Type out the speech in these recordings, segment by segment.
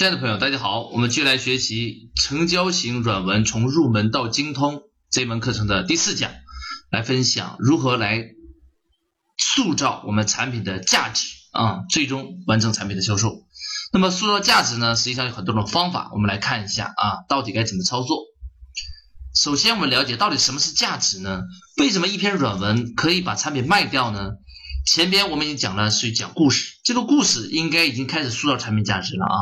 亲爱的朋友，大家好，我们继续来学习成交型软文从入门到精通这门课程的第四讲，来分享如何来塑造我们产品的价值啊，最终完成产品的销售。那么塑造价值呢，实际上有很多种方法，我们来看一下啊，到底该怎么操作。首先，我们了解到底什么是价值呢？为什么一篇软文可以把产品卖掉呢？前边我们已经讲了，是讲故事，这个故事应该已经开始塑造产品价值了啊。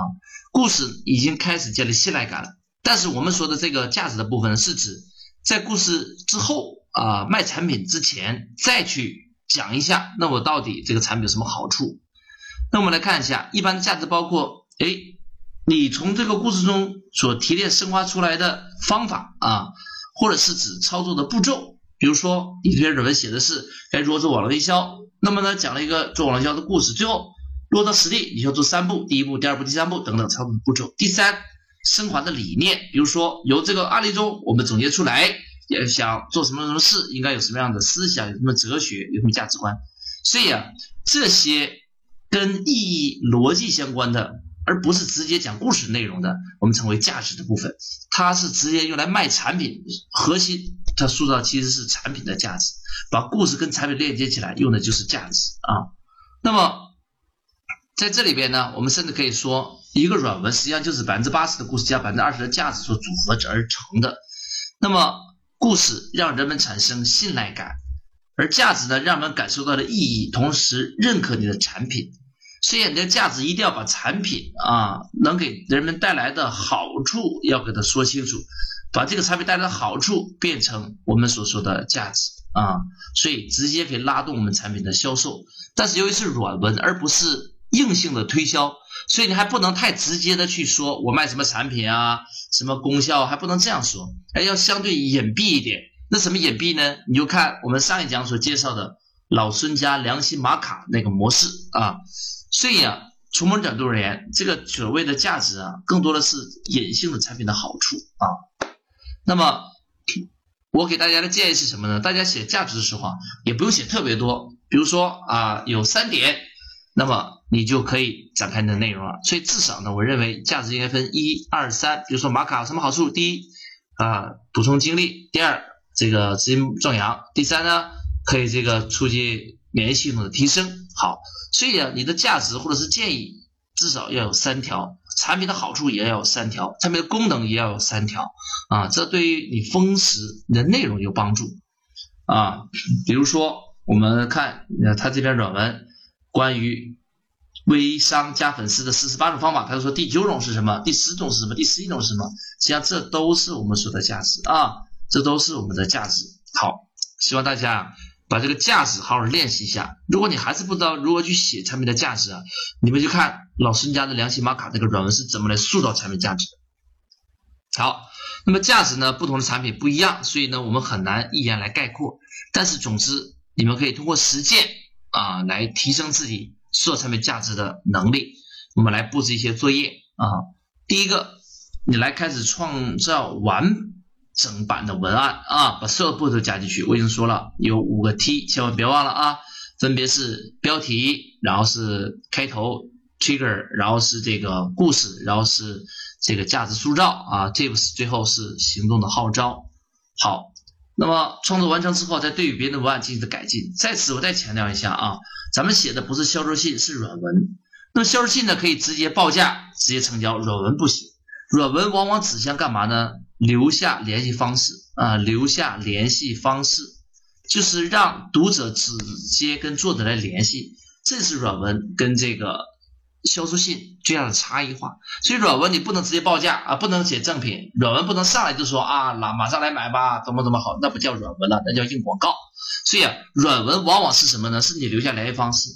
故事已经开始建立信赖感了，但是我们说的这个价值的部分是指在故事之后啊卖产品之前再去讲一下，那我到底这个产品有什么好处？那我们来看一下，一般的价值包括，哎，你从这个故事中所提炼深化出来的方法啊，或者是指操作的步骤，比如说你这篇软文写的是该如何做网络营销，那么呢讲了一个做网络营销的故事，最后。落到实地，你需要做三步：第一步、第二步、第三步等等操作步骤。第三，升华的理念，比如说由这个案例中我们总结出来，要想做什么什么事，应该有什么样的思想，有什么哲学，有什么价值观。所以啊，这些跟意义逻辑相关的，而不是直接讲故事内容的，我们称为价值的部分。它是直接用来卖产品，核心它塑造其实是产品的价值，把故事跟产品链接起来，用的就是价值啊。那么。在这里边呢，我们甚至可以说，一个软文实际上就是百分之八十的故事加百分之二十的价值所组合而成的。那么，故事让人们产生信赖感，而价值呢，让人们感受到了意义，同时认可你的产品。所以，你的价值一定要把产品啊，能给人们带来的好处要给它说清楚，把这个产品带来的好处变成我们所说的价值啊，所以直接可以拉动我们产品的销售。但是，由于是软文，而不是。硬性的推销，所以你还不能太直接的去说我卖什么产品啊，什么功效，还不能这样说，还要相对隐蔽一点。那什么隐蔽呢？你就看我们上一讲所介绍的老孙家良心玛卡那个模式啊。所以啊，从某种角度而言，这个所谓的价值啊，更多的是隐性的产品的好处啊。那么，我给大家的建议是什么呢？大家写价值的时候啊，也不用写特别多，比如说啊，有三点。那么你就可以展开你的内容了。所以至少呢，我认为价值应该分一二三。比如说玛卡有什么好处？第一啊，补充精力；第二，这个资金壮阳；第三呢，可以这个促进免疫系统的提升。好，所以啊，你的价值或者是建议至少要有三条，产品的好处也要有三条，产品的功能也要有三条啊。这对于你封实你的内容有帮助啊。比如说，我们看呃，他这篇软文。关于微商加粉丝的四十八种方法，他就说第九种是什么？第十种是什么？第十一种是什么？实际上这都是我们说的价值啊，这都是我们的价值。好，希望大家把这个价值好好练习一下。如果你还是不知道如何去写产品的价值啊，你们就看老孙家的良心玛卡这个软文是怎么来塑造产品价值的。好，那么价值呢，不同的产品不一样，所以呢，我们很难一言来概括。但是总之，你们可以通过实践。啊，来提升自己塑造产品价值的能力。我们来布置一些作业啊。第一个，你来开始创造完整版的文案啊，把所有步骤加进去。我已经说了，有五个 T，千万别忘了啊。分别是标题，然后是开头 trigger，然后是这个故事，然后是这个价值塑造啊，tips，最后是行动的号召。好。那么创作完成之后，再对于别人的文案进行的改进。在此，我再强调一下啊，咱们写的不是销售信，是软文。那么销售信呢，可以直接报价，直接成交；软文不行。软文往往指向干嘛呢？留下联系方式啊，留下联系方式，就是让读者直接跟作者来联系。这是软文跟这个。销售信最大的差异化，所以软文你不能直接报价啊，不能写赠品，软文不能上来就说啊，那马上来买吧，怎么怎么好，那不叫软文了，那叫硬广告。所以啊，软文往往是什么呢？是你留下联系方式，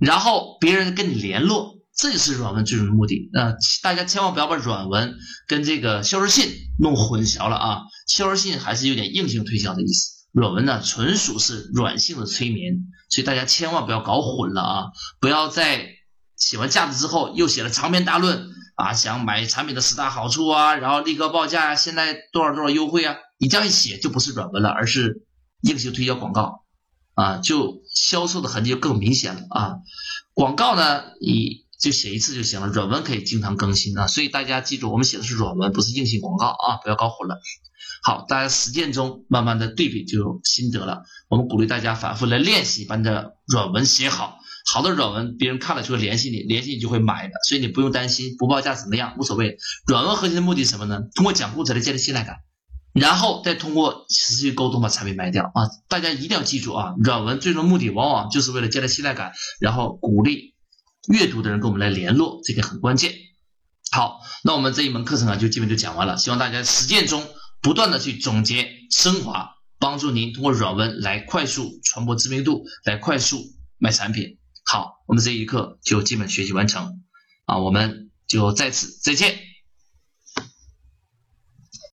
然后别人跟你联络，这就是软文最终的目的。那大家千万不要把软文跟这个销售信弄混淆了啊，销售信还是有点硬性推销的意思，软文呢纯属是软性的催眠，所以大家千万不要搞混了啊，不要再。写完价值之后，又写了长篇大论啊，想买产品的十大好处啊，然后立刻报价，现在多少多少优惠啊，你这样一写就不是软文了，而是硬性推销广告啊，就销售的痕迹就更明显了啊。广告呢，你就写一次就行了。软文可以经常更新啊，所以大家记住，我们写的是软文，不是硬性广告啊，不要搞混了。好，大家实践中慢慢的对比就有心得了。我们鼓励大家反复来练习，把你的软文写好。好的软文，别人看了就会联系你，联系你就会买的，所以你不用担心不报价怎么样，无所谓。软文核心的目的是什么呢？通过讲故事来建立信赖感，然后再通过持续沟通把产品卖掉啊！大家一定要记住啊，软文最终目的往往就是为了建立信赖感，然后鼓励阅读的人跟我们来联络，这个很关键。好，那我们这一门课程啊，就基本就讲完了，希望大家实践中不断的去总结升华，帮助您通过软文来快速传播知名度，来快速卖产品。好，我们这一课就基本学习完成，啊，我们就在此再见。